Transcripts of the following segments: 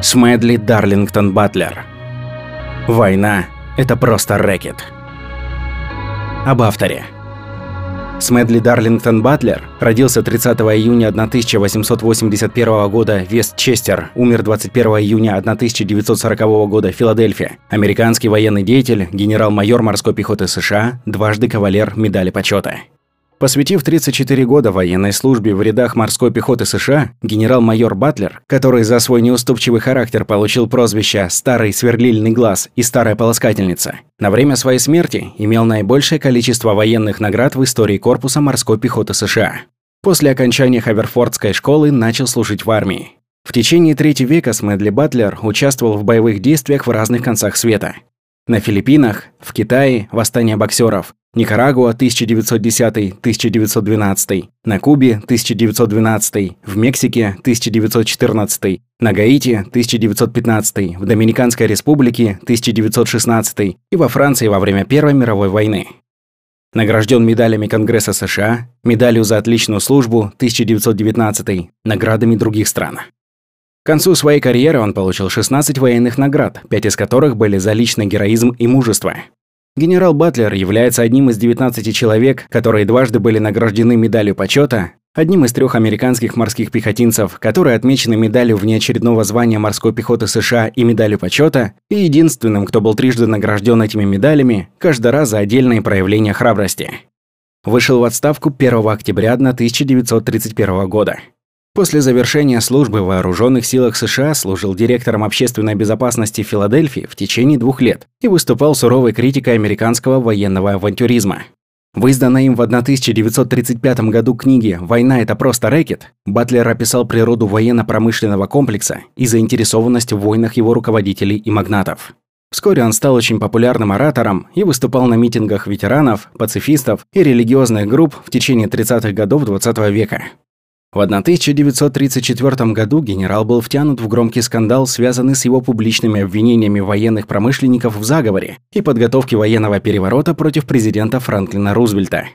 Смедли Дарлингтон Батлер. Война – это просто рэкет. Об авторе. Смедли Дарлингтон Батлер родился 30 июня 1881 года Вестчестер, умер 21 июня 1940 года в Филадельфии. Американский военный деятель, генерал-майор морской пехоты США, дважды кавалер медали почета. Посвятив 34 года военной службе в рядах морской пехоты США, генерал-майор Батлер, который за свой неуступчивый характер получил прозвище «Старый сверлильный глаз» и «Старая полоскательница», на время своей смерти имел наибольшее количество военных наград в истории корпуса морской пехоты США. После окончания Хаверфордской школы начал служить в армии. В течение третьего века Смедли Батлер участвовал в боевых действиях в разных концах света. На Филиппинах, в Китае – восстание боксеров, Никарагуа 1910-1912, на Кубе 1912, в Мексике 1914, на Гаити 1915, в Доминиканской республике 1916 и во Франции во время Первой мировой войны. Награжден медалями Конгресса США, медалью за отличную службу 1919, наградами других стран. К концу своей карьеры он получил 16 военных наград, 5 из которых были за личный героизм и мужество. Генерал Батлер является одним из 19 человек, которые дважды были награждены медалью почета, одним из трех американских морских пехотинцев, которые отмечены медалью внеочередного звания морской пехоты США и медалью почета, и единственным, кто был трижды награжден этими медалями, каждый раз за отдельные проявления храбрости. Вышел в отставку 1 октября 1931 года. После завершения службы в Вооруженных силах США служил директором общественной безопасности Филадельфии в течение двух лет и выступал суровой критикой американского военного авантюризма. В изданной им в 1935 году книге «Война – это просто рэкет» Батлер описал природу военно-промышленного комплекса и заинтересованность в войнах его руководителей и магнатов. Вскоре он стал очень популярным оратором и выступал на митингах ветеранов, пацифистов и религиозных групп в течение 30-х годов XX -го века. В 1934 году генерал был втянут в громкий скандал, связанный с его публичными обвинениями военных промышленников в заговоре и подготовке военного переворота против президента Франклина Рузвельта.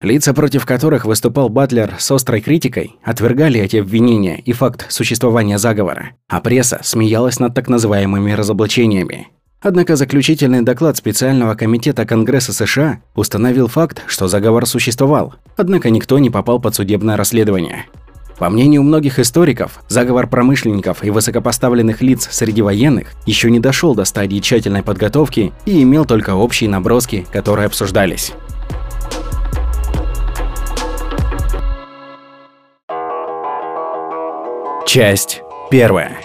Лица, против которых выступал Батлер с острой критикой, отвергали эти обвинения и факт существования заговора, а пресса смеялась над так называемыми разоблачениями. Однако заключительный доклад специального комитета Конгресса США установил факт, что заговор существовал, однако никто не попал под судебное расследование. По мнению многих историков, заговор промышленников и высокопоставленных лиц среди военных еще не дошел до стадии тщательной подготовки и имел только общие наброски, которые обсуждались. Часть первая.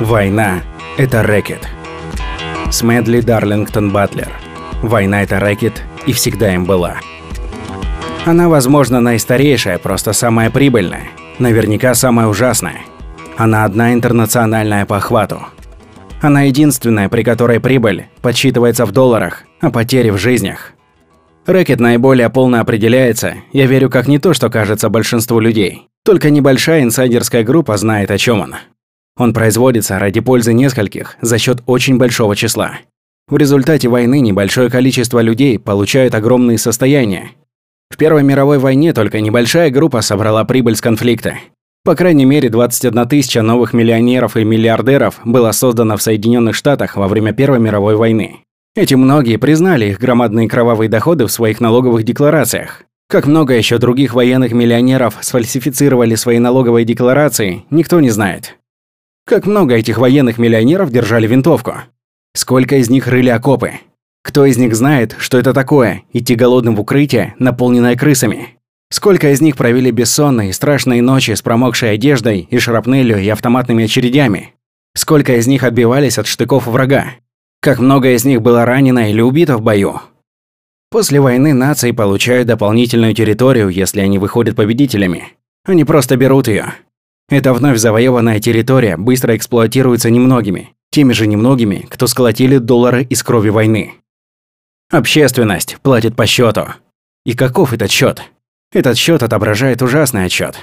Война – это рэкет. Смедли Дарлингтон Батлер. Война – это рэкет, и всегда им была. Она, возможно, наистарейшая, просто самая прибыльная. Наверняка самая ужасная. Она одна интернациональная по охвату. Она единственная, при которой прибыль подсчитывается в долларах, а потери в жизнях. Рэкет наиболее полно определяется, я верю, как не то, что кажется большинству людей. Только небольшая инсайдерская группа знает, о чем он. Он производится ради пользы нескольких за счет очень большого числа. В результате войны небольшое количество людей получают огромные состояния. В Первой мировой войне только небольшая группа собрала прибыль с конфликта. По крайней мере, 21 тысяча новых миллионеров и миллиардеров было создано в Соединенных Штатах во время Первой мировой войны. Эти многие признали их громадные кровавые доходы в своих налоговых декларациях. Как много еще других военных миллионеров сфальсифицировали свои налоговые декларации, никто не знает. Как много этих военных миллионеров держали винтовку? Сколько из них рыли окопы? Кто из них знает, что это такое – идти голодным в укрытие, наполненное крысами? Сколько из них провели бессонные, страшные ночи с промокшей одеждой и шрапнелью и автоматными очередями? Сколько из них отбивались от штыков врага? Как много из них было ранено или убито в бою? После войны нации получают дополнительную территорию, если они выходят победителями. Они просто берут ее. Эта вновь завоеванная территория быстро эксплуатируется немногими, теми же немногими, кто сколотили доллары из крови войны. Общественность платит по счету. И каков этот счет? Этот счет отображает ужасный отчет.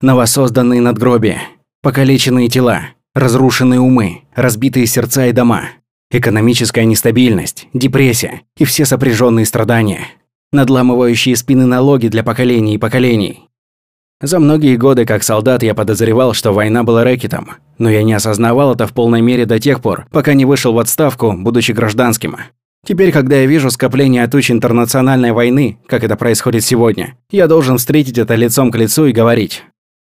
Новосозданные надгробия, покалеченные тела, разрушенные умы, разбитые сердца и дома, экономическая нестабильность, депрессия и все сопряженные страдания, надламывающие спины налоги для поколений и поколений, За многие годы как солдат я подозревал, что война была рэкетом, но я не осознавал это в полной мере до тех пор, пока не вышел в отставку, будучи гражданским. Теперь, когда я вижу скопление туч интернациональной войны, как это происходит сегодня, я должен встретить это лицом к лицу и говорить.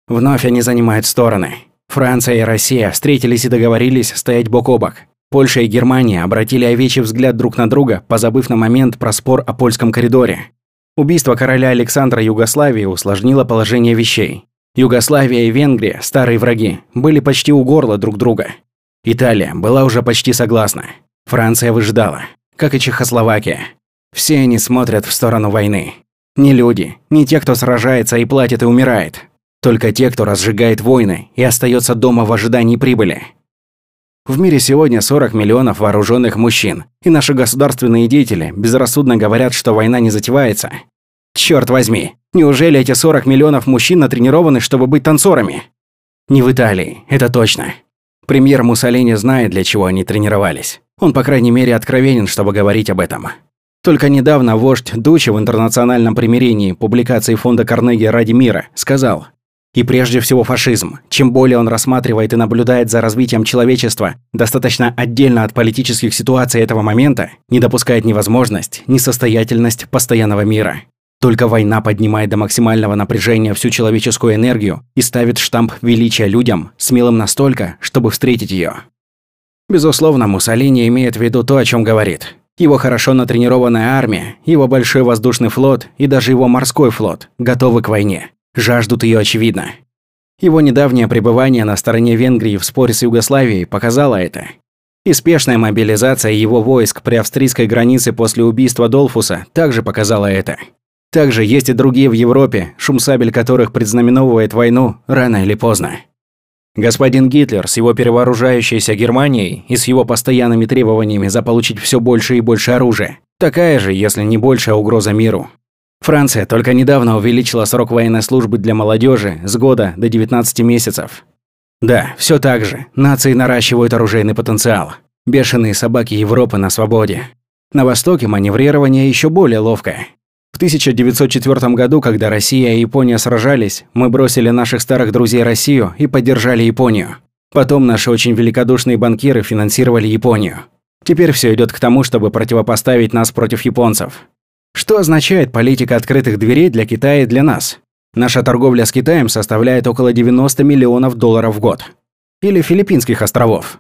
Вновь они занимают стороны. Франция и Россия встретились и договорились стоять бок о бок. Польша и Германия обратили овечий взгляд друг на друга, позабыв на момент про спор о польском коридоре. Убийство короля Александра Югославии усложнило положение вещей. Югославия и Венгрия, старые враги, были почти у горла друг друга. Италия была уже почти согласна. Франция выждала, как и Чехословакия. Все они смотрят в сторону войны. Не люди, не те, кто сражается и платит и умирает. Только те, кто разжигает войны и остается дома в ожидании прибыли. В мире сегодня 40 миллионов вооруженных мужчин, и наши государственные деятели безрассудно говорят, что война не затевается. Черт возьми, неужели эти 40 миллионов мужчин натренированы, чтобы быть танцорами? Не в Италии, это точно. Премьер Муссолини знает, для чего они тренировались. Он, по крайней мере, откровенен, чтобы говорить об этом. Только недавно вождь Дучи в интернациональном примирении публикации фонда Карнеги «Ради мира» сказал, и прежде всего фашизм. Чем более он рассматривает и наблюдает за развитием человечества, достаточно отдельно от политических ситуаций этого момента, не допускает ни возможность, ни состоятельность постоянного мира. Только война поднимает до максимального напряжения всю человеческую энергию и ставит штамп величия людям, смелым настолько, чтобы встретить ее. Безусловно, Муссолини имеет в виду то, о чем говорит. Его хорошо натренированная армия, его большой воздушный флот и даже его морской флот готовы к войне жаждут ее очевидно. Его недавнее пребывание на стороне Венгрии в споре с Югославией показало это. И спешная мобилизация его войск при австрийской границе после убийства Долфуса также показала это. Также есть и другие в Европе, шум сабель которых предзнаменовывает войну рано или поздно. Господин Гитлер с его перевооружающейся Германией и с его постоянными требованиями заполучить все больше и больше оружия, такая же, если не большая угроза миру. Франция только недавно увеличила срок военной службы для молодежи с года до 19 месяцев. Да, все так же. Нации наращивают оружейный потенциал. Бешеные собаки Европы на свободе. На Востоке маневрирование еще более ловкое. В 1904 году, когда Россия и Япония сражались, мы бросили наших старых друзей Россию и поддержали Японию. Потом наши очень великодушные банкиры финансировали Японию. Теперь все идет к тому, чтобы противопоставить нас против японцев. Что означает политика открытых дверей для Китая и для нас? Наша торговля с Китаем составляет около 90 миллионов долларов в год. Или Филиппинских островов.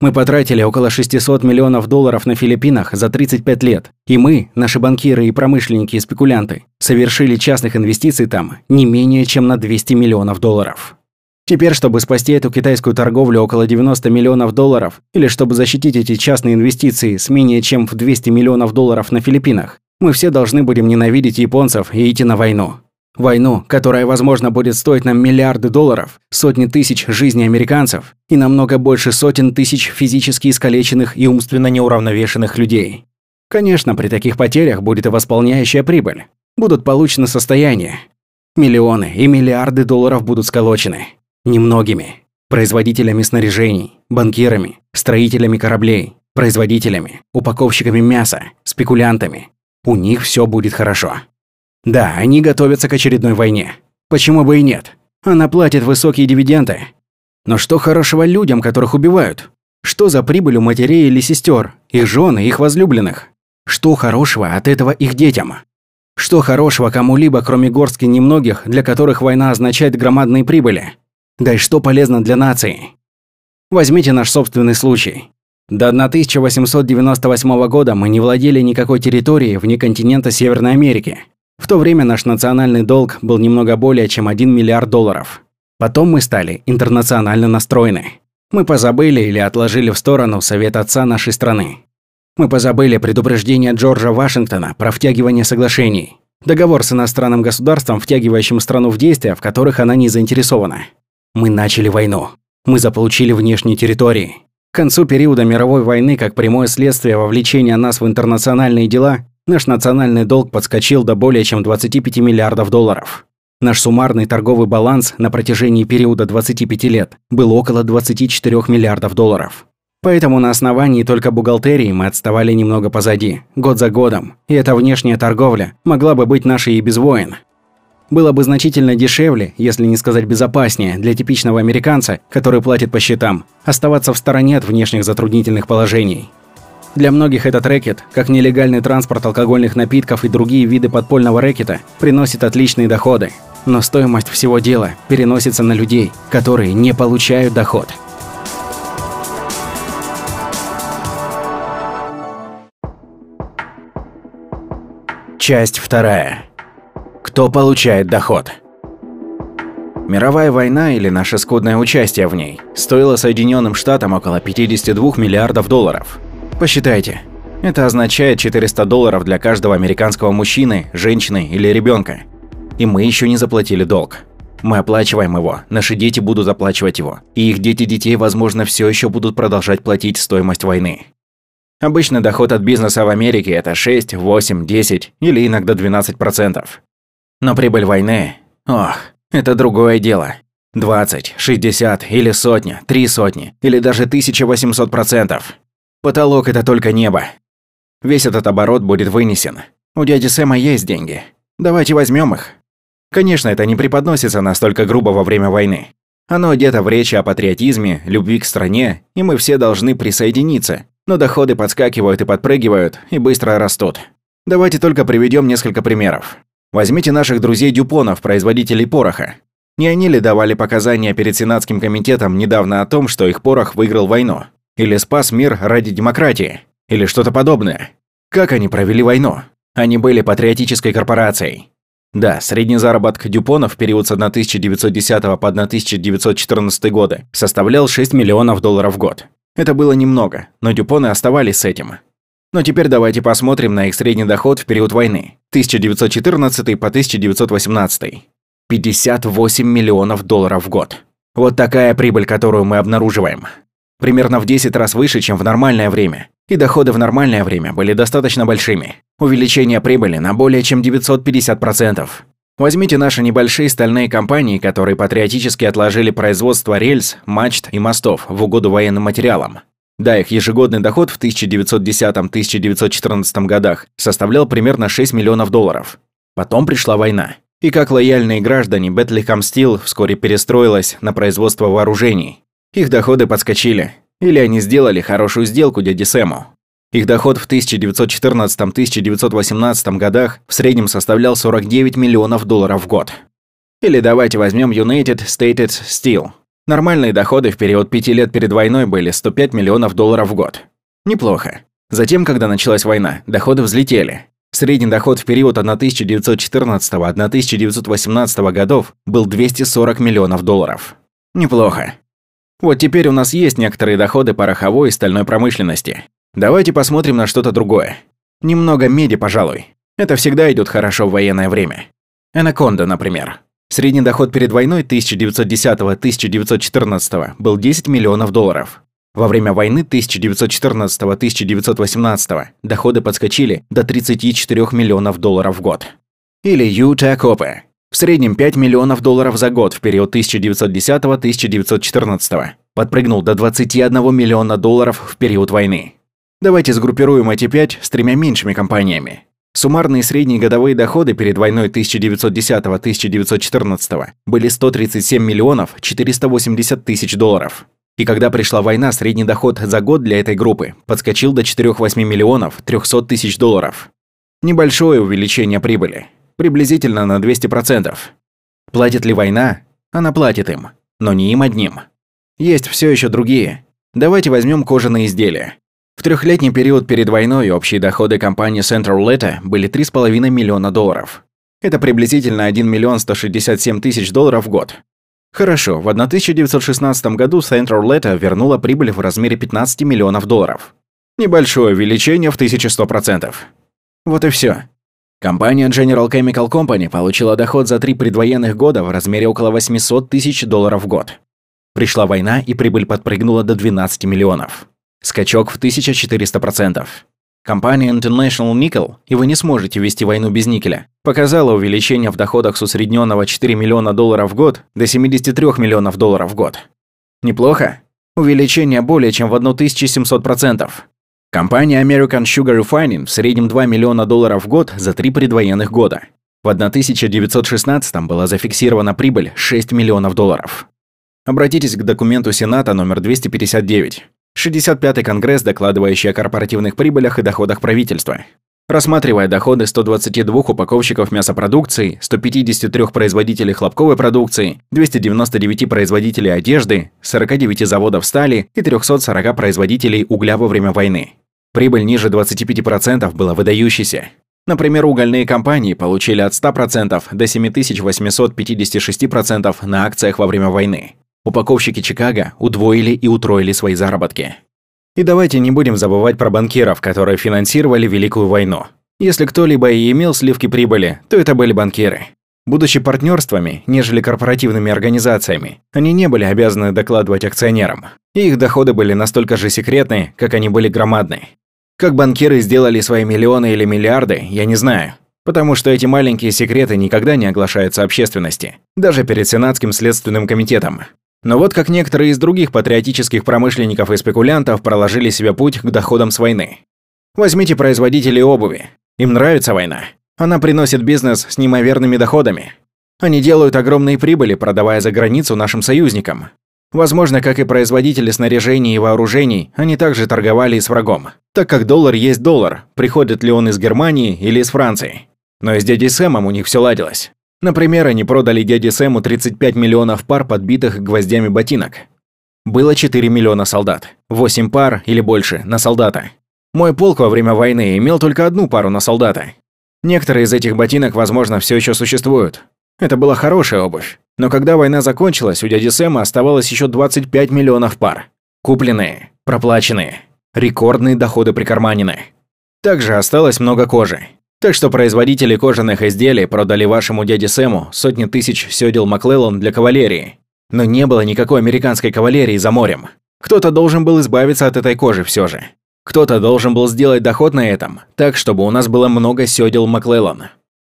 Мы потратили около 600 миллионов долларов на Филиппинах за 35 лет. И мы, наши банкиры и промышленники и спекулянты, совершили частных инвестиций там не менее чем на 200 миллионов долларов. Теперь, чтобы спасти эту китайскую торговлю около 90 миллионов долларов, или чтобы защитить эти частные инвестиции с менее чем в 200 миллионов долларов на Филиппинах, мы все должны будем ненавидеть японцев и идти на войну. Войну, которая, возможно, будет стоить нам миллиарды долларов, сотни тысяч жизней американцев и намного больше сотен тысяч физически искалеченных и умственно неуравновешенных людей. Конечно, при таких потерях будет и восполняющая прибыль. Будут получены состояния. Миллионы и миллиарды долларов будут сколочены. Немногими. Производителями снаряжений, банкирами, строителями кораблей, производителями, упаковщиками мяса, спекулянтами, у них все будет хорошо. Да, они готовятся к очередной войне. Почему бы и нет? Она платит высокие дивиденды. Но что хорошего людям, которых убивают? Что за прибыль у матерей или сестер, их жены, их возлюбленных? Что хорошего от этого их детям? Что хорошего кому-либо, кроме горстки немногих, для которых война означает громадные прибыли? Да и что полезно для нации? Возьмите наш собственный случай. До 1898 года мы не владели никакой территорией вне континента Северной Америки. В то время наш национальный долг был немного более чем 1 миллиард долларов. Потом мы стали интернационально настроены. Мы позабыли или отложили в сторону совет отца нашей страны. Мы позабыли предупреждение Джорджа Вашингтона про втягивание соглашений. Договор с иностранным государством, втягивающим страну в действия, в которых она не заинтересована. Мы начали войну. Мы заполучили внешние территории. К концу периода мировой войны, как прямое следствие вовлечения нас в интернациональные дела, наш национальный долг подскочил до более чем 25 миллиардов долларов. Наш суммарный торговый баланс на протяжении периода 25 лет был около 24 миллиардов долларов. Поэтому на основании только бухгалтерии мы отставали немного позади, год за годом, и эта внешняя торговля могла бы быть нашей и без войн. Было бы значительно дешевле, если не сказать безопаснее, для типичного американца, который платит по счетам, оставаться в стороне от внешних затруднительных положений. Для многих этот рэкет, как нелегальный транспорт алкогольных напитков и другие виды подпольного рэкета, приносит отличные доходы. Но стоимость всего дела переносится на людей, которые не получают доход. Часть вторая. Кто получает доход? Мировая война или наше скудное участие в ней стоило Соединенным Штатам около 52 миллиардов долларов. Посчитайте. Это означает 400 долларов для каждого американского мужчины, женщины или ребенка. И мы еще не заплатили долг. Мы оплачиваем его, наши дети будут оплачивать его, и их дети детей, возможно, все еще будут продолжать платить стоимость войны. Обычно доход от бизнеса в Америке – это 6, 8, 10 или иногда 12%. Но прибыль войны – ох, это другое дело. 20, 60 или сотня, три сотни или даже 1800%. Потолок – это только небо. Весь этот оборот будет вынесен. У дяди Сэма есть деньги. Давайте возьмем их. Конечно, это не преподносится настолько грубо во время войны. Оно одето в речи о патриотизме, любви к стране, и мы все должны присоединиться, но доходы подскакивают и подпрыгивают, и быстро растут. Давайте только приведем несколько примеров. Возьмите наших друзей Дюпонов, производителей пороха. Не они ли давали показания перед Сенатским комитетом недавно о том, что их порох выиграл войну? Или спас мир ради демократии? Или что-то подобное? Как они провели войну? Они были патриотической корпорацией. Да, средний заработок Дюпонов в период с 1910 по 1914 годы составлял 6 миллионов долларов в год. Это было немного, но Дюпоны оставались с этим. Но теперь давайте посмотрим на их средний доход в период войны 1914 по 1918. 58 миллионов долларов в год. Вот такая прибыль, которую мы обнаруживаем. Примерно в 10 раз выше, чем в нормальное время. И доходы в нормальное время были достаточно большими. Увеличение прибыли на более чем 950%. Возьмите наши небольшие стальные компании, которые патриотически отложили производство рельс, мачт и мостов в угоду военным материалам. Да, их ежегодный доход в 1910-1914 годах составлял примерно 6 миллионов долларов. Потом пришла война. И как лояльные граждане, Bethlehem Steel вскоре перестроилась на производство вооружений. Их доходы подскочили. Или они сделали хорошую сделку дяде Сэму. Их доход в 1914-1918 годах в среднем составлял 49 миллионов долларов в год. Или давайте возьмем United States Steel. Нормальные доходы в период пяти лет перед войной были 105 миллионов долларов в год. Неплохо. Затем, когда началась война, доходы взлетели. Средний доход в период 1914-1918 годов был 240 миллионов долларов. Неплохо. Вот теперь у нас есть некоторые доходы пороховой и стальной промышленности. Давайте посмотрим на что-то другое. Немного меди, пожалуй. Это всегда идет хорошо в военное время. Анаконда, например. Средний доход перед войной 1910-1914 был 10 миллионов долларов. Во время войны 1914-1918 доходы подскочили до 34 миллионов долларов в год. Или Юта Копе. В среднем 5 миллионов долларов за год в период 1910-1914. Подпрыгнул до 21 миллиона долларов в период войны. Давайте сгруппируем эти пять с тремя меньшими компаниями. Суммарные средние годовые доходы перед войной 1910-1914 были 137 миллионов 480 тысяч долларов. И когда пришла война, средний доход за год для этой группы подскочил до 4-8 миллионов 300 тысяч долларов. Небольшое увеличение прибыли, приблизительно на 200%. Платит ли война? Она платит им, но не им одним. Есть все еще другие. Давайте возьмем кожаные изделия. В трехлетний период перед войной общие доходы компании Central Leta были 3,5 миллиона долларов. Это приблизительно 1 миллион 167 тысяч долларов в год. Хорошо, в 1916 году Central Leta вернула прибыль в размере 15 миллионов долларов. Небольшое увеличение в 1100%. Вот и все. Компания General Chemical Company получила доход за три предвоенных года в размере около 800 тысяч долларов в год. Пришла война, и прибыль подпрыгнула до 12 миллионов. Скачок в 1400%. Компания International Nickel, и вы не сможете вести войну без никеля, показала увеличение в доходах с усредненного 4 миллиона долларов в год до 73 миллионов долларов в год. Неплохо? Увеличение более чем в 1700%. Компания American Sugar Refining в среднем 2 миллиона долларов в год за три предвоенных года. В 1916 была зафиксирована прибыль 6 миллионов долларов. Обратитесь к документу Сената номер 259. 65-й Конгресс, докладывающий о корпоративных прибылях и доходах правительства. Рассматривая доходы 122 упаковщиков мясопродукции, 153 производителей хлопковой продукции, 299 производителей одежды, 49 заводов стали и 340 производителей угля во время войны. Прибыль ниже 25% была выдающейся. Например, угольные компании получили от 100% до 7856% на акциях во время войны. Упаковщики Чикаго удвоили и утроили свои заработки. И давайте не будем забывать про банкиров, которые финансировали Великую войну. Если кто-либо и имел сливки прибыли, то это были банкиры. Будучи партнерствами, нежели корпоративными организациями, они не были обязаны докладывать акционерам. И их доходы были настолько же секретны, как они были громадны. Как банкиры сделали свои миллионы или миллиарды, я не знаю. Потому что эти маленькие секреты никогда не оглашаются общественности, даже перед Сенатским следственным комитетом. Но вот как некоторые из других патриотических промышленников и спекулянтов проложили себе путь к доходам с войны. Возьмите производителей обуви. Им нравится война. Она приносит бизнес с неимоверными доходами. Они делают огромные прибыли, продавая за границу нашим союзникам. Возможно, как и производители снаряжений и вооружений, они также торговали и с врагом. Так как доллар есть доллар, приходит ли он из Германии или из Франции. Но и с дядей Сэмом у них все ладилось. Например, они продали дяде Сэму 35 миллионов пар подбитых гвоздями ботинок. Было 4 миллиона солдат, 8 пар или больше на солдата. Мой полк во время войны имел только одну пару на солдата. Некоторые из этих ботинок, возможно, все еще существуют. Это была хорошая обувь. Но когда война закончилась, у дяди Сэма оставалось еще 25 миллионов пар. Купленные, проплаченные, рекордные доходы прикарманены. Также осталось много кожи. Так что производители кожаных изделий продали вашему дяде Сэму сотни тысяч сёдел Маклеллан для кавалерии. Но не было никакой американской кавалерии за морем. Кто-то должен был избавиться от этой кожи все же. Кто-то должен был сделать доход на этом, так, чтобы у нас было много сёдел Маклеллан.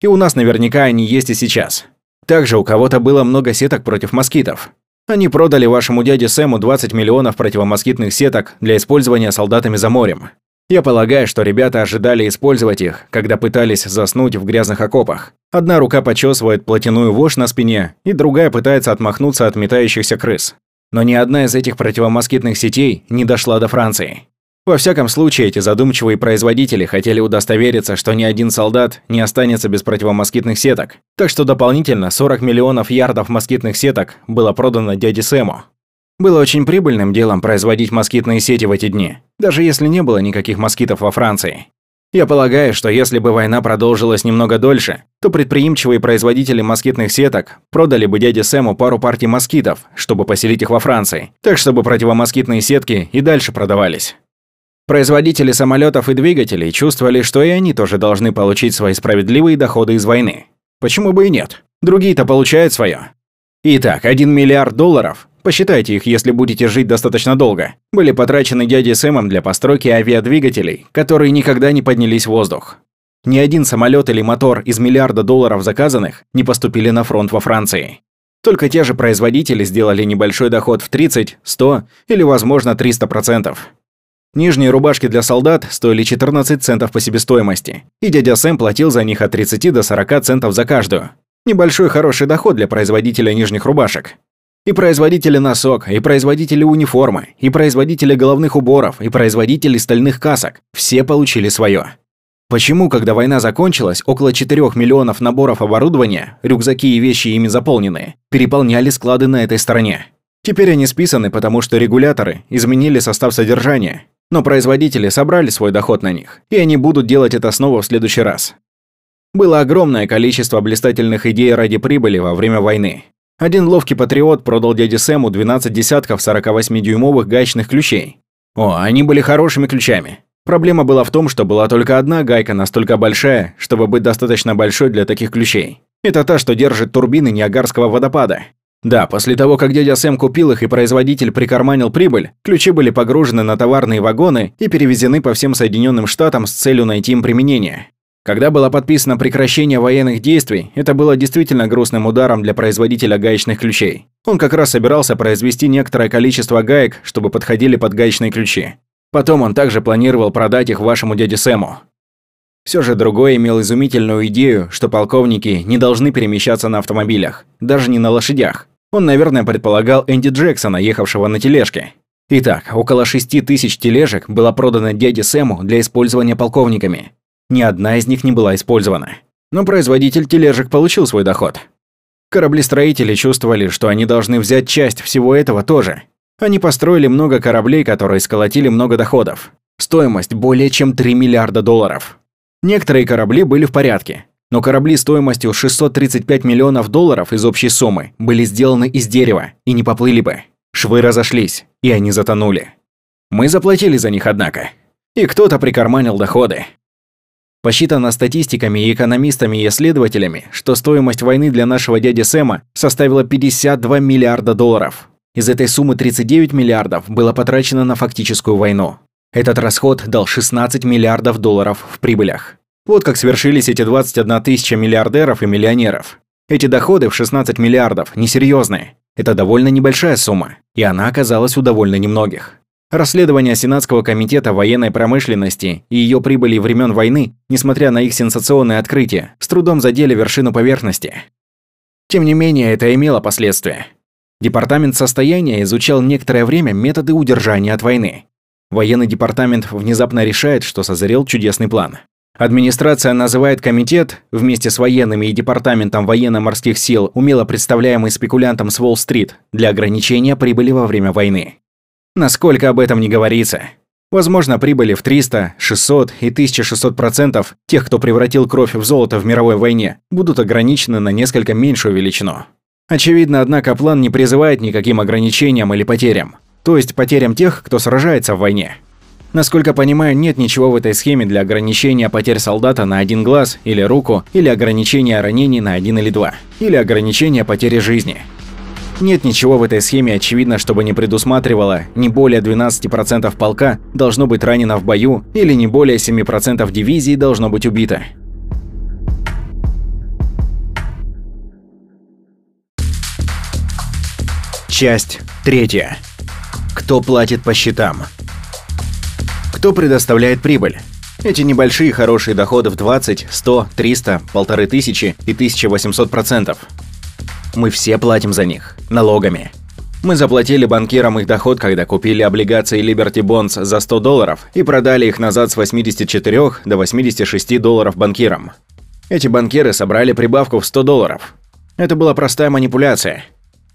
И у нас наверняка они есть и сейчас. Также у кого-то было много сеток против москитов. Они продали вашему дяде Сэму 20 миллионов противомоскитных сеток для использования солдатами за морем. Я полагаю, что ребята ожидали использовать их, когда пытались заснуть в грязных окопах. Одна рука почесывает плотяную вошь на спине, и другая пытается отмахнуться от метающихся крыс. Но ни одна из этих противомоскитных сетей не дошла до Франции. Во всяком случае, эти задумчивые производители хотели удостовериться, что ни один солдат не останется без противомоскитных сеток. Так что дополнительно 40 миллионов ярдов москитных сеток было продано дяде Сэму. Было очень прибыльным делом производить москитные сети в эти дни, даже если не было никаких москитов во Франции. Я полагаю, что если бы война продолжилась немного дольше, то предприимчивые производители москитных сеток продали бы дяде Сэму пару партий москитов, чтобы поселить их во Франции, так чтобы противомоскитные сетки и дальше продавались. Производители самолетов и двигателей чувствовали, что и они тоже должны получить свои справедливые доходы из войны. Почему бы и нет? Другие-то получают свое. Итак, 1 миллиард долларов посчитайте их, если будете жить достаточно долго, были потрачены дядей Сэмом для постройки авиадвигателей, которые никогда не поднялись в воздух. Ни один самолет или мотор из миллиарда долларов заказанных не поступили на фронт во Франции. Только те же производители сделали небольшой доход в 30, 100 или, возможно, 300%. Нижние рубашки для солдат стоили 14 центов по себестоимости, и дядя Сэм платил за них от 30 до 40 центов за каждую. Небольшой хороший доход для производителя нижних рубашек. И производители носок, и производители униформы, и производители головных уборов, и производители стальных касок. Все получили свое. Почему, когда война закончилась, около 4 миллионов наборов оборудования, рюкзаки и вещи ими заполненные, переполняли склады на этой стороне? Теперь они списаны, потому что регуляторы изменили состав содержания. Но производители собрали свой доход на них, и они будут делать это снова в следующий раз. Было огромное количество блистательных идей ради прибыли во время войны. Один ловкий патриот продал дяде Сэму 12 десятков 48-дюймовых гаечных ключей. О, они были хорошими ключами. Проблема была в том, что была только одна гайка настолько большая, чтобы быть достаточно большой для таких ключей. Это та, что держит турбины Ниагарского водопада. Да, после того, как дядя Сэм купил их и производитель прикарманил прибыль, ключи были погружены на товарные вагоны и перевезены по всем Соединенным Штатам с целью найти им применение. Когда было подписано прекращение военных действий, это было действительно грустным ударом для производителя гаечных ключей. Он как раз собирался произвести некоторое количество гаек, чтобы подходили под гаечные ключи. Потом он также планировал продать их вашему дяде Сэму. Все же другой имел изумительную идею, что полковники не должны перемещаться на автомобилях, даже не на лошадях. Он, наверное, предполагал Энди Джексона, ехавшего на тележке. Итак, около шести тысяч тележек было продано дяде Сэму для использования полковниками. Ни одна из них не была использована. Но производитель тележек получил свой доход. Кораблестроители чувствовали, что они должны взять часть всего этого тоже. Они построили много кораблей, которые сколотили много доходов. Стоимость более чем 3 миллиарда долларов. Некоторые корабли были в порядке, но корабли стоимостью 635 миллионов долларов из общей суммы были сделаны из дерева и не поплыли бы. Швы разошлись, и они затонули. Мы заплатили за них, однако. И кто-то прикарманил доходы. Посчитано статистиками экономистами и исследователями, что стоимость войны для нашего дяди Сэма составила 52 миллиарда долларов. Из этой суммы 39 миллиардов было потрачено на фактическую войну. Этот расход дал 16 миллиардов долларов в прибылях. Вот как свершились эти 21 тысяча миллиардеров и миллионеров. Эти доходы в 16 миллиардов несерьезные. Это довольно небольшая сумма, и она оказалась у довольно немногих. Расследование Сенатского комитета военной промышленности и ее прибыли времен войны, несмотря на их сенсационные открытия, с трудом задели вершину поверхности. Тем не менее, это имело последствия. Департамент состояния изучал некоторое время методы удержания от войны. Военный департамент внезапно решает, что созрел чудесный план. Администрация называет комитет, вместе с военными и департаментом военно-морских сил, умело представляемый спекулянтом с Уолл-стрит, для ограничения прибыли во время войны. Насколько об этом не говорится. Возможно, прибыли в 300, 600 и 1600% тех, кто превратил кровь в золото в мировой войне, будут ограничены на несколько меньшую величину. Очевидно, однако, план не призывает никаким ограничениям или потерям. То есть потерям тех, кто сражается в войне. Насколько понимаю, нет ничего в этой схеме для ограничения потерь солдата на один глаз или руку, или ограничения ранений на один или два, или ограничения потери жизни. Нет ничего в этой схеме, очевидно, чтобы не предусматривало не более 12% полка должно быть ранено в бою или не более 7% дивизии должно быть убито. Часть третья. Кто платит по счетам? Кто предоставляет прибыль? Эти небольшие хорошие доходы в 20, 100, 300, полторы тысячи и 1800 процентов. Мы все платим за них. Налогами. Мы заплатили банкирам их доход, когда купили облигации Liberty Bonds за 100 долларов и продали их назад с 84 до 86 долларов банкирам. Эти банкиры собрали прибавку в 100 долларов. Это была простая манипуляция.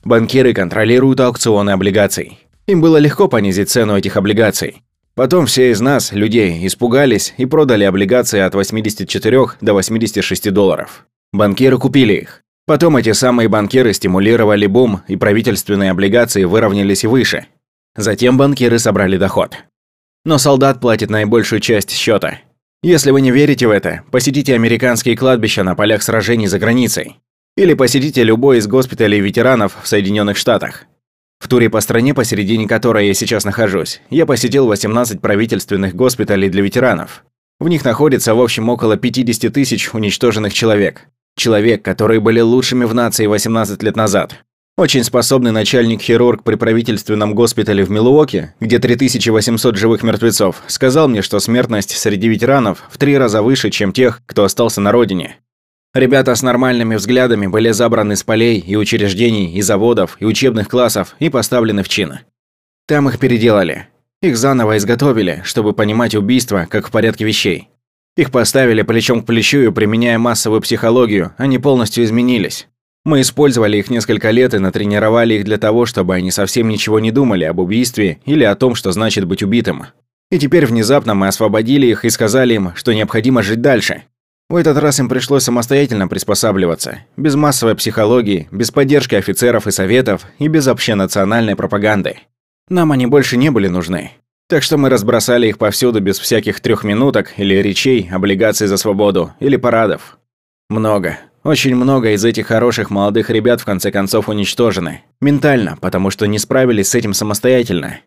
Банкиры контролируют аукционы облигаций. Им было легко понизить цену этих облигаций. Потом все из нас, людей, испугались и продали облигации от 84 до 86 долларов. Банкиры купили их. Потом эти самые банкиры стимулировали бум, и правительственные облигации выровнялись выше. Затем банкиры собрали доход. Но солдат платит наибольшую часть счета. Если вы не верите в это, посетите американские кладбища на полях сражений за границей. Или посетите любой из госпиталей ветеранов в Соединенных Штатах. В туре по стране, посередине которой я сейчас нахожусь, я посетил 18 правительственных госпиталей для ветеранов. В них находится в общем около 50 тысяч уничтоженных человек. Человек, которые были лучшими в нации 18 лет назад. Очень способный начальник-хирург при правительственном госпитале в Милуоке, где 3800 живых мертвецов, сказал мне, что смертность среди ветеранов в три раза выше, чем тех, кто остался на родине. Ребята с нормальными взглядами были забраны с полей и учреждений, и заводов, и учебных классов и поставлены в чин. Там их переделали. Их заново изготовили, чтобы понимать убийство как в порядке вещей. Их поставили плечом к плечу и, применяя массовую психологию, они полностью изменились. Мы использовали их несколько лет и натренировали их для того, чтобы они совсем ничего не думали об убийстве или о том, что значит быть убитым. И теперь внезапно мы освободили их и сказали им, что необходимо жить дальше. В этот раз им пришлось самостоятельно приспосабливаться, без массовой психологии, без поддержки офицеров и советов и без общенациональной пропаганды. Нам они больше не были нужны. Так что мы разбросали их повсюду без всяких трехминуток или речей, облигаций за свободу или парадов. Много, очень много из этих хороших молодых ребят в конце концов уничтожены. Ментально, потому что не справились с этим самостоятельно.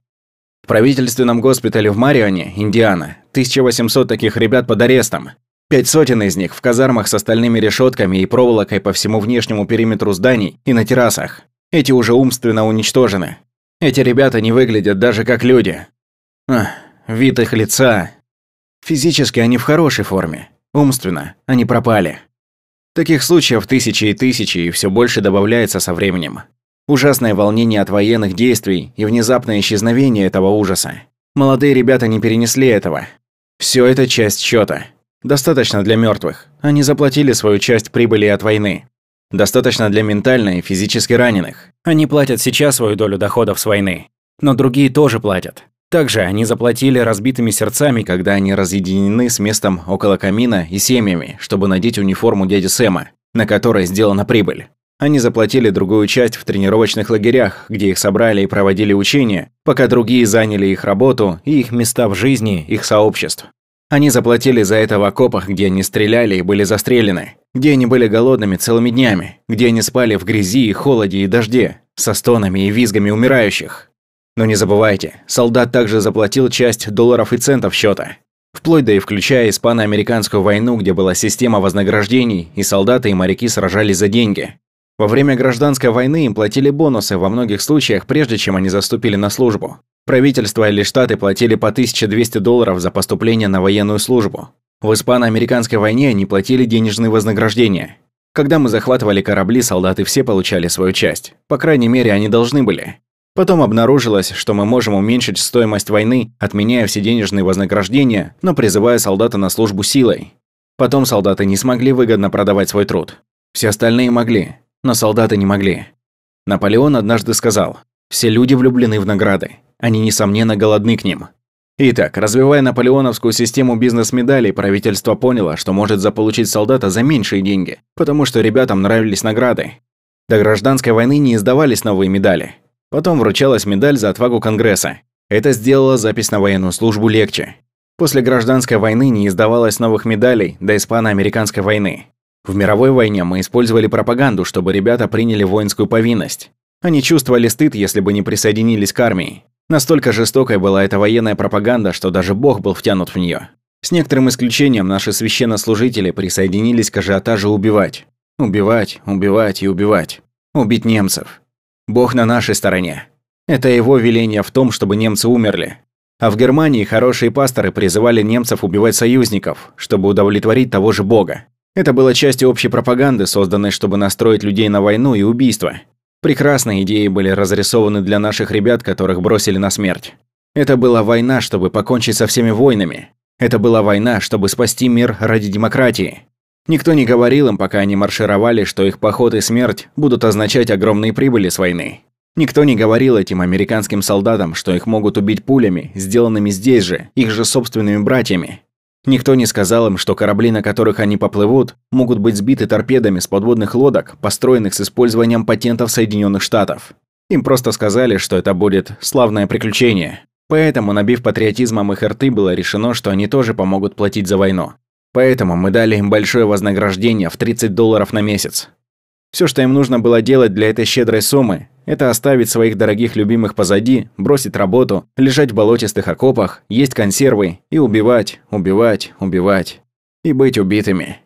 В правительственном госпитале в Марионе, Индиана, 1800 таких ребят под арестом. Пять сотен из них в казармах с остальными решетками и проволокой по всему внешнему периметру зданий и на террасах. Эти уже умственно уничтожены. Эти ребята не выглядят даже как люди. Ах, вид их лица. Физически они в хорошей форме. Умственно. Они пропали. Таких случаев тысячи и тысячи, и все больше добавляется со временем. Ужасное волнение от военных действий и внезапное исчезновение этого ужаса. Молодые ребята не перенесли этого. Все это часть счета. Достаточно для мертвых. Они заплатили свою часть прибыли от войны. Достаточно для ментально и физически раненых. Они платят сейчас свою долю доходов с войны. Но другие тоже платят. Также они заплатили разбитыми сердцами, когда они разъединены с местом около камина и семьями, чтобы надеть униформу дяди Сэма, на которой сделана прибыль. Они заплатили другую часть в тренировочных лагерях, где их собрали и проводили учения, пока другие заняли их работу и их места в жизни их сообществ. Они заплатили за это в окопах, где они стреляли и были застрелены, где они были голодными целыми днями, где они спали в грязи и холоде и дожде, со стонами и визгами умирающих. Но не забывайте, солдат также заплатил часть долларов и центов счета, вплоть до и включая испано-американскую войну, где была система вознаграждений, и солдаты и моряки сражались за деньги. Во время гражданской войны им платили бонусы во многих случаях, прежде чем они заступили на службу. Правительство или штаты платили по 1200 долларов за поступление на военную службу. В испано-американской войне они платили денежные вознаграждения. Когда мы захватывали корабли, солдаты все получали свою часть. По крайней мере, они должны были. Потом обнаружилось, что мы можем уменьшить стоимость войны, отменяя все денежные вознаграждения, но призывая солдата на службу силой. Потом солдаты не смогли выгодно продавать свой труд. Все остальные могли, но солдаты не могли. Наполеон однажды сказал, «Все люди влюблены в награды. Они, несомненно, голодны к ним. Итак, развивая наполеоновскую систему бизнес-медалей, правительство поняло, что может заполучить солдата за меньшие деньги, потому что ребятам нравились награды. До гражданской войны не издавались новые медали. Потом вручалась медаль за отвагу Конгресса. Это сделало запись на военную службу легче. После гражданской войны не издавалось новых медалей до испано-американской войны. В мировой войне мы использовали пропаганду, чтобы ребята приняли воинскую повинность. Они чувствовали стыд, если бы не присоединились к армии. Настолько жестокой была эта военная пропаганда, что даже Бог был втянут в нее. С некоторым исключением наши священнослужители присоединились к ажиотажу убивать. Убивать, убивать и убивать. Убить немцев. Бог на нашей стороне. Это его веление в том, чтобы немцы умерли. А в Германии хорошие пасторы призывали немцев убивать союзников, чтобы удовлетворить того же Бога. Это было частью общей пропаганды, созданной, чтобы настроить людей на войну и убийство. Прекрасные идеи были разрисованы для наших ребят, которых бросили на смерть. Это была война, чтобы покончить со всеми войнами. Это была война, чтобы спасти мир ради демократии. Никто не говорил им, пока они маршировали, что их поход и смерть будут означать огромные прибыли с войны. Никто не говорил этим американским солдатам, что их могут убить пулями, сделанными здесь же, их же собственными братьями. Никто не сказал им, что корабли, на которых они поплывут, могут быть сбиты торпедами с подводных лодок, построенных с использованием патентов Соединенных Штатов. Им просто сказали, что это будет славное приключение. Поэтому, набив патриотизмом их рты, было решено, что они тоже помогут платить за войну. Поэтому мы дали им большое вознаграждение в 30 долларов на месяц. Все, что им нужно было делать для этой щедрой суммы, это оставить своих дорогих любимых позади, бросить работу, лежать в болотистых окопах, есть консервы и убивать, убивать, убивать. И быть убитыми.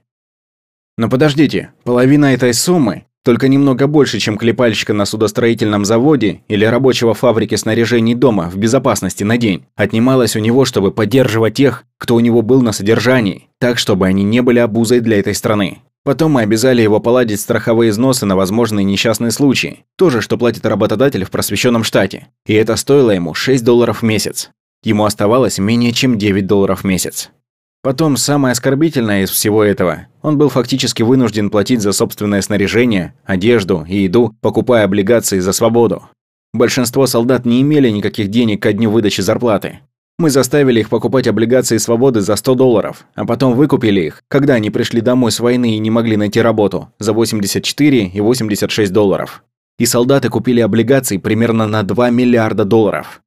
Но подождите, половина этой суммы, только немного больше, чем клепальщика на судостроительном заводе или рабочего фабрики снаряжений дома в безопасности на день, отнималась у него, чтобы поддерживать тех, кто у него был на содержании, так, чтобы они не были обузой для этой страны. Потом мы обязали его поладить страховые взносы на возможные несчастные случаи. То же, что платит работодатель в просвещенном штате. И это стоило ему 6 долларов в месяц. Ему оставалось менее чем 9 долларов в месяц. Потом, самое оскорбительное из всего этого, он был фактически вынужден платить за собственное снаряжение, одежду и еду, покупая облигации за свободу. Большинство солдат не имели никаких денег ко дню выдачи зарплаты. Мы заставили их покупать облигации свободы за 100 долларов, а потом выкупили их, когда они пришли домой с войны и не могли найти работу, за 84 и 86 долларов. И солдаты купили облигации примерно на 2 миллиарда долларов.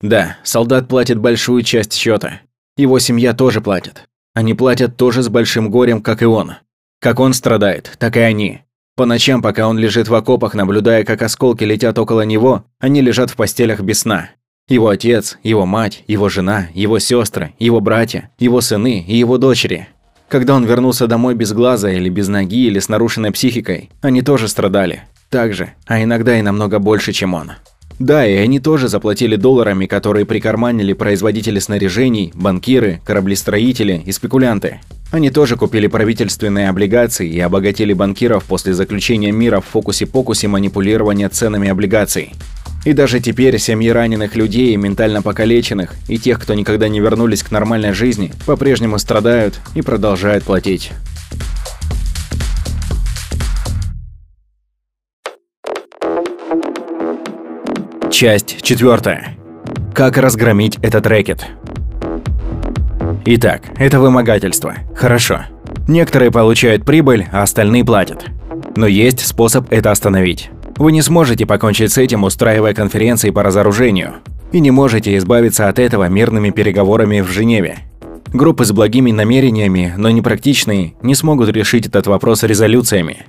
Да, солдат платит большую часть счета. Его семья тоже платит. Они платят тоже с большим горем, как и он. Как он страдает, так и они. По ночам, пока он лежит в окопах, наблюдая, как осколки летят около него, они лежат в постелях без сна. Его отец, его мать, его жена, его сестры, его братья, его сыны и его дочери. Когда он вернулся домой без глаза или без ноги или с нарушенной психикой, они тоже страдали. Так же, а иногда и намного больше, чем он. Да, и они тоже заплатили долларами, которые прикарманили производители снаряжений, банкиры, кораблестроители и спекулянты. Они тоже купили правительственные облигации и обогатили банкиров после заключения мира в фокусе-покусе манипулирования ценами облигаций. И даже теперь семьи раненых людей, ментально покалеченных и тех, кто никогда не вернулись к нормальной жизни, по-прежнему страдают и продолжают платить. Часть четвертая. Как разгромить этот рэкет? Итак, это вымогательство. Хорошо. Некоторые получают прибыль, а остальные платят. Но есть способ это остановить. Вы не сможете покончить с этим, устраивая конференции по разоружению. И не можете избавиться от этого мирными переговорами в Женеве. Группы с благими намерениями, но непрактичные, не смогут решить этот вопрос резолюциями.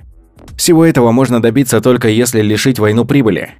Всего этого можно добиться только если лишить войну прибыли.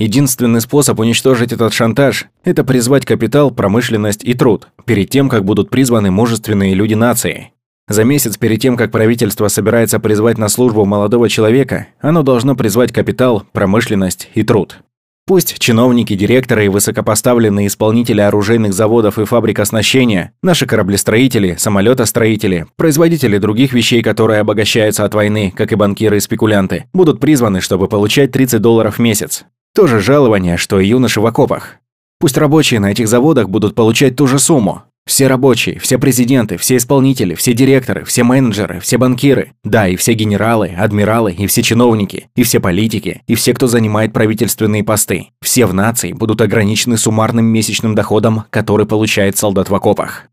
Единственный способ уничтожить этот шантаж – это призвать капитал, промышленность и труд, перед тем, как будут призваны мужественные люди нации. За месяц перед тем, как правительство собирается призвать на службу молодого человека, оно должно призвать капитал, промышленность и труд. Пусть чиновники, директоры и высокопоставленные исполнители оружейных заводов и фабрик оснащения, наши кораблестроители, самолетостроители, производители других вещей, которые обогащаются от войны, как и банкиры и спекулянты, будут призваны, чтобы получать 30 долларов в месяц. То же жалование, что и юноши в окопах. Пусть рабочие на этих заводах будут получать ту же сумму. Все рабочие, все президенты, все исполнители, все директоры, все менеджеры, все банкиры. Да, и все генералы, адмиралы, и все чиновники, и все политики, и все, кто занимает правительственные посты. Все в нации будут ограничены суммарным месячным доходом, который получает солдат в окопах.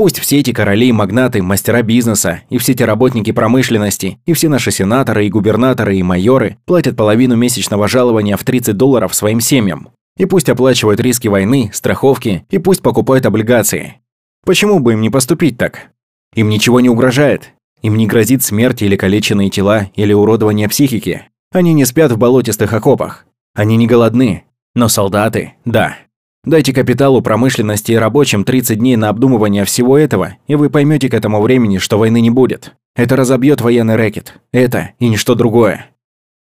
Пусть все эти короли магнаты, мастера бизнеса, и все эти работники промышленности, и все наши сенаторы, и губернаторы, и майоры платят половину месячного жалования в 30 долларов своим семьям. И пусть оплачивают риски войны, страховки, и пусть покупают облигации. Почему бы им не поступить так? Им ничего не угрожает. Им не грозит смерть или калеченные тела, или уродование психики. Они не спят в болотистых окопах. Они не голодны. Но солдаты – да. Дайте капиталу, промышленности и рабочим 30 дней на обдумывание всего этого, и вы поймете к этому времени, что войны не будет. Это разобьет военный рэкет. Это и ничто другое.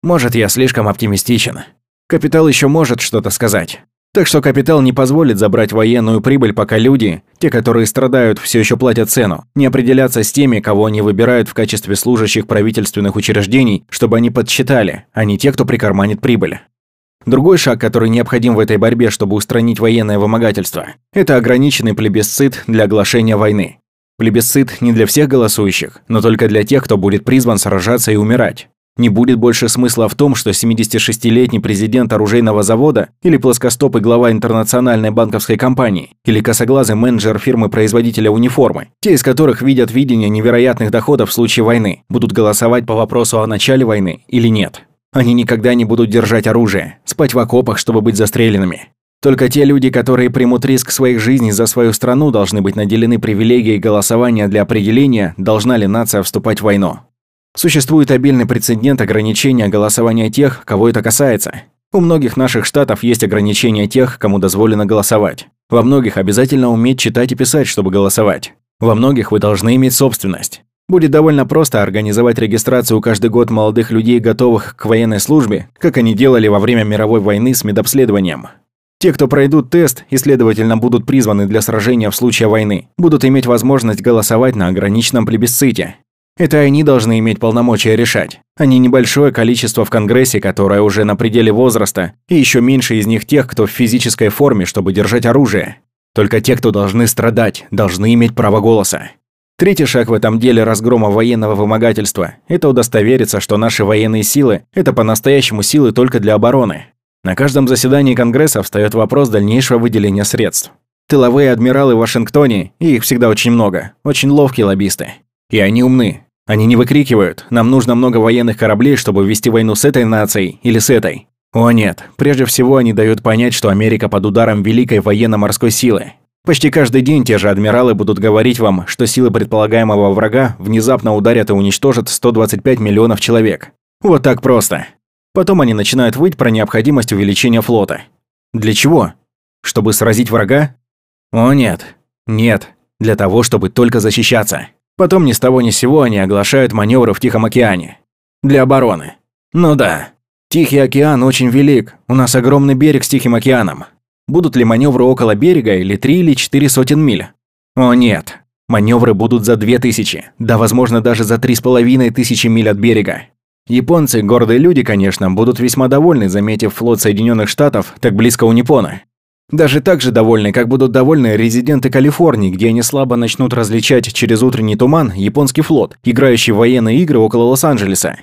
Может, я слишком оптимистичен. Капитал еще может что-то сказать. Так что капитал не позволит забрать военную прибыль, пока люди, те, которые страдают, все еще платят цену, не определятся с теми, кого они выбирают в качестве служащих правительственных учреждений, чтобы они подсчитали, а не те, кто прикарманит прибыль. Другой шаг, который необходим в этой борьбе, чтобы устранить военное вымогательство, это ограниченный плебисцит для оглашения войны. Плебисцит не для всех голосующих, но только для тех, кто будет призван сражаться и умирать. Не будет больше смысла в том, что 76-летний президент оружейного завода или плоскостопый глава интернациональной банковской компании или косоглазый менеджер фирмы-производителя униформы, те из которых видят видение невероятных доходов в случае войны, будут голосовать по вопросу о начале войны или нет. Они никогда не будут держать оружие, спать в окопах, чтобы быть застреленными. Только те люди, которые примут риск своих жизней за свою страну, должны быть наделены привилегией голосования для определения, должна ли нация вступать в войну. Существует обильный прецедент ограничения голосования тех, кого это касается. У многих наших штатов есть ограничения тех, кому дозволено голосовать. Во многих обязательно уметь читать и писать, чтобы голосовать. Во многих вы должны иметь собственность. Будет довольно просто организовать регистрацию каждый год молодых людей, готовых к военной службе, как они делали во время мировой войны с медобследованием. Те, кто пройдут тест и, следовательно, будут призваны для сражения в случае войны, будут иметь возможность голосовать на ограниченном плебисците. Это они должны иметь полномочия решать, а не небольшое количество в Конгрессе, которое уже на пределе возраста, и еще меньше из них тех, кто в физической форме, чтобы держать оружие. Только те, кто должны страдать, должны иметь право голоса. Третий шаг в этом деле разгрома военного вымогательства – это удостовериться, что наши военные силы – это по-настоящему силы только для обороны. На каждом заседании Конгресса встает вопрос дальнейшего выделения средств. Тыловые адмиралы в Вашингтоне, и их всегда очень много, очень ловкие лоббисты. И они умны. Они не выкрикивают «нам нужно много военных кораблей, чтобы вести войну с этой нацией или с этой». О нет, прежде всего они дают понять, что Америка под ударом великой военно-морской силы, Почти каждый день те же адмиралы будут говорить вам, что силы предполагаемого врага внезапно ударят и уничтожат 125 миллионов человек. Вот так просто. Потом они начинают выть про необходимость увеличения флота. Для чего? Чтобы сразить врага? О нет. Нет. Для того, чтобы только защищаться. Потом ни с того ни с сего они оглашают маневры в Тихом океане. Для обороны. Ну да. Тихий океан очень велик, у нас огромный берег с Тихим океаном. Будут ли маневры около берега или три или четыре сотен миль? О нет, маневры будут за две тысячи, да возможно даже за три с половиной тысячи миль от берега. Японцы, гордые люди, конечно, будут весьма довольны, заметив флот Соединенных Штатов так близко у Непона. Даже так же довольны, как будут довольны резиденты Калифорнии, где они слабо начнут различать через утренний туман японский флот, играющий в военные игры около Лос-Анджелеса.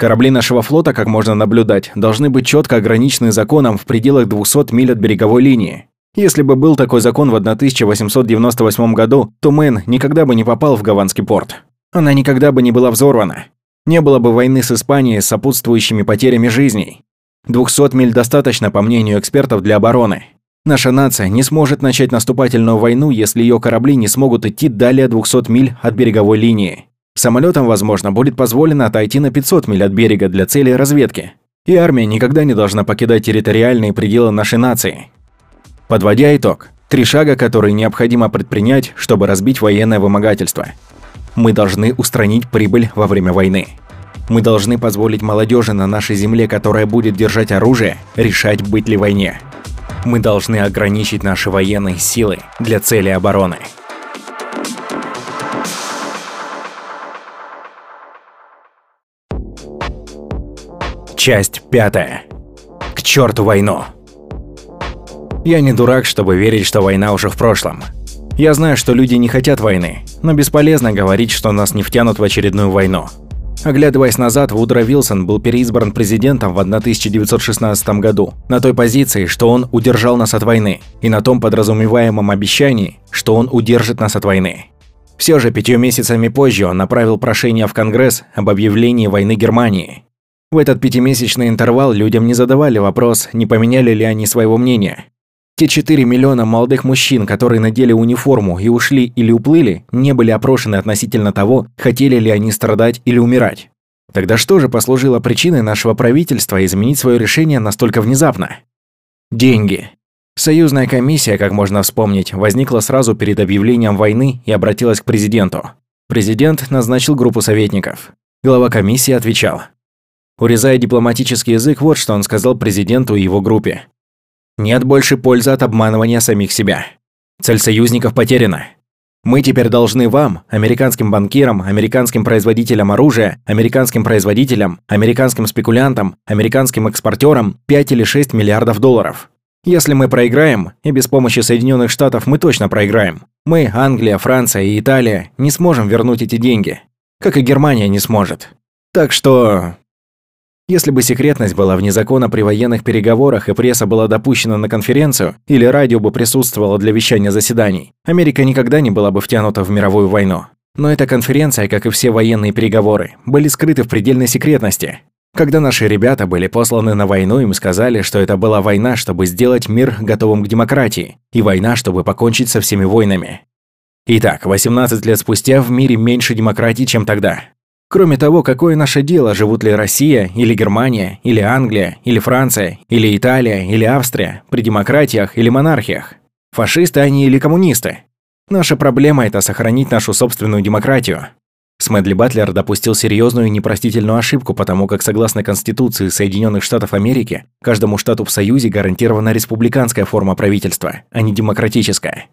Корабли нашего флота, как можно наблюдать, должны быть четко ограничены законом в пределах 200 миль от береговой линии. Если бы был такой закон в 1898 году, то Мэн никогда бы не попал в Гаванский порт. Она никогда бы не была взорвана. Не было бы войны с Испанией с сопутствующими потерями жизней. 200 миль достаточно, по мнению экспертов, для обороны. Наша нация не сможет начать наступательную войну, если ее корабли не смогут идти далее 200 миль от береговой линии. Самолетам, возможно, будет позволено отойти на 500 миль от берега для целей разведки. И армия никогда не должна покидать территориальные пределы нашей нации. Подводя итог, три шага, которые необходимо предпринять, чтобы разбить военное вымогательство. Мы должны устранить прибыль во время войны. Мы должны позволить молодежи на нашей земле, которая будет держать оружие, решать, быть ли войне. Мы должны ограничить наши военные силы для цели обороны. Часть пятая. К черту войну. Я не дурак, чтобы верить, что война уже в прошлом. Я знаю, что люди не хотят войны, но бесполезно говорить, что нас не втянут в очередную войну. Оглядываясь назад, Вудро Вилсон был переизбран президентом в 1916 году на той позиции, что он удержал нас от войны, и на том подразумеваемом обещании, что он удержит нас от войны. Все же пятью месяцами позже он направил прошение в Конгресс об объявлении войны Германии. В этот пятимесячный интервал людям не задавали вопрос, не поменяли ли они своего мнения. Те 4 миллиона молодых мужчин, которые надели униформу и ушли или уплыли, не были опрошены относительно того, хотели ли они страдать или умирать. Тогда что же послужило причиной нашего правительства изменить свое решение настолько внезапно? Деньги. Союзная комиссия, как можно вспомнить, возникла сразу перед объявлением войны и обратилась к президенту. Президент назначил группу советников. Глава комиссии отвечал. Урезая дипломатический язык, вот что он сказал президенту и его группе. Нет больше пользы от обманывания самих себя. Цель союзников потеряна. Мы теперь должны вам, американским банкирам, американским производителям оружия, американским производителям, американским спекулянтам, американским экспортерам 5 или 6 миллиардов долларов. Если мы проиграем, и без помощи Соединенных Штатов мы точно проиграем, мы, Англия, Франция и Италия, не сможем вернуть эти деньги. Как и Германия не сможет. Так что если бы секретность была вне закона при военных переговорах и пресса была допущена на конференцию, или радио бы присутствовало для вещания заседаний, Америка никогда не была бы втянута в мировую войну. Но эта конференция, как и все военные переговоры, были скрыты в предельной секретности. Когда наши ребята были посланы на войну, им сказали, что это была война, чтобы сделать мир готовым к демократии, и война, чтобы покончить со всеми войнами. Итак, 18 лет спустя в мире меньше демократии, чем тогда. Кроме того, какое наше дело, живут ли Россия, или Германия, или Англия, или Франция, или Италия, или Австрия, при демократиях или монархиях? Фашисты они или коммунисты? Наша проблема – это сохранить нашу собственную демократию. Смедли Батлер допустил серьезную и непростительную ошибку, потому как, согласно Конституции Соединенных Штатов Америки, каждому штату в Союзе гарантирована республиканская форма правительства, а не демократическая.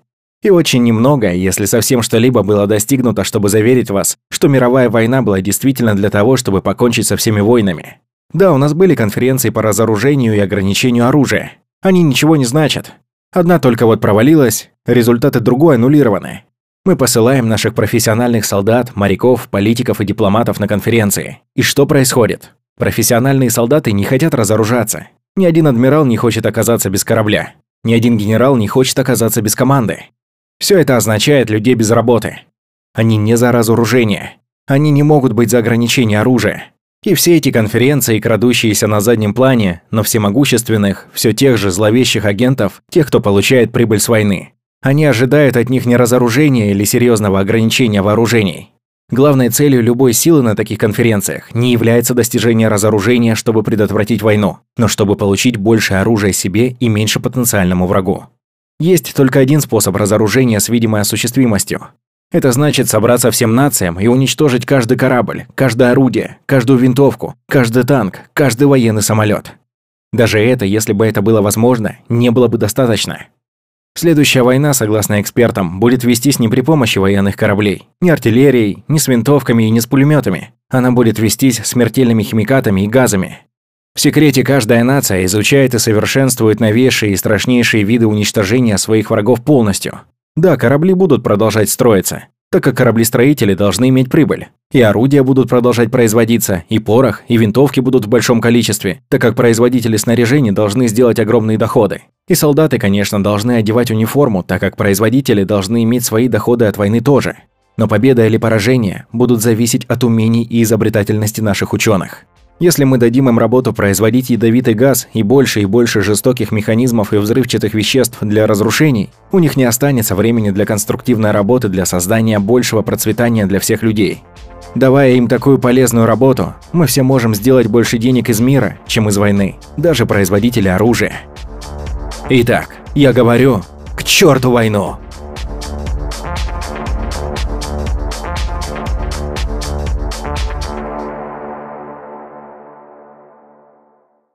И очень немного, если совсем что-либо было достигнуто, чтобы заверить вас, что мировая война была действительно для того, чтобы покончить со всеми войнами. Да, у нас были конференции по разоружению и ограничению оружия. Они ничего не значат. Одна только вот провалилась, результаты другой аннулированы. Мы посылаем наших профессиональных солдат, моряков, политиков и дипломатов на конференции. И что происходит? Профессиональные солдаты не хотят разоружаться. Ни один адмирал не хочет оказаться без корабля. Ни один генерал не хочет оказаться без команды. Все это означает людей без работы. Они не за разоружение. Они не могут быть за ограничение оружия. И все эти конференции, крадущиеся на заднем плане, но всемогущественных, все тех же зловещих агентов, тех, кто получает прибыль с войны. Они ожидают от них не разоружения или серьезного ограничения вооружений. Главной целью любой силы на таких конференциях не является достижение разоружения, чтобы предотвратить войну, но чтобы получить больше оружия себе и меньше потенциальному врагу. Есть только один способ разоружения с видимой осуществимостью. Это значит собраться всем нациям и уничтожить каждый корабль, каждое орудие, каждую винтовку, каждый танк, каждый военный самолет. Даже это, если бы это было возможно, не было бы достаточно. Следующая война, согласно экспертам, будет вестись не при помощи военных кораблей, ни артиллерией, ни с винтовками и ни с пулеметами. Она будет вестись смертельными химикатами и газами. В секрете каждая нация изучает и совершенствует новейшие и страшнейшие виды уничтожения своих врагов полностью. Да, корабли будут продолжать строиться, так как кораблестроители должны иметь прибыль. И орудия будут продолжать производиться, и порох, и винтовки будут в большом количестве, так как производители снаряжения должны сделать огромные доходы. И солдаты, конечно, должны одевать униформу, так как производители должны иметь свои доходы от войны тоже. Но победа или поражение будут зависеть от умений и изобретательности наших ученых. Если мы дадим им работу производить ядовитый газ и больше и больше жестоких механизмов и взрывчатых веществ для разрушений, у них не останется времени для конструктивной работы для создания большего процветания для всех людей. Давая им такую полезную работу, мы все можем сделать больше денег из мира, чем из войны, даже производители оружия. Итак, я говорю, к черту войну!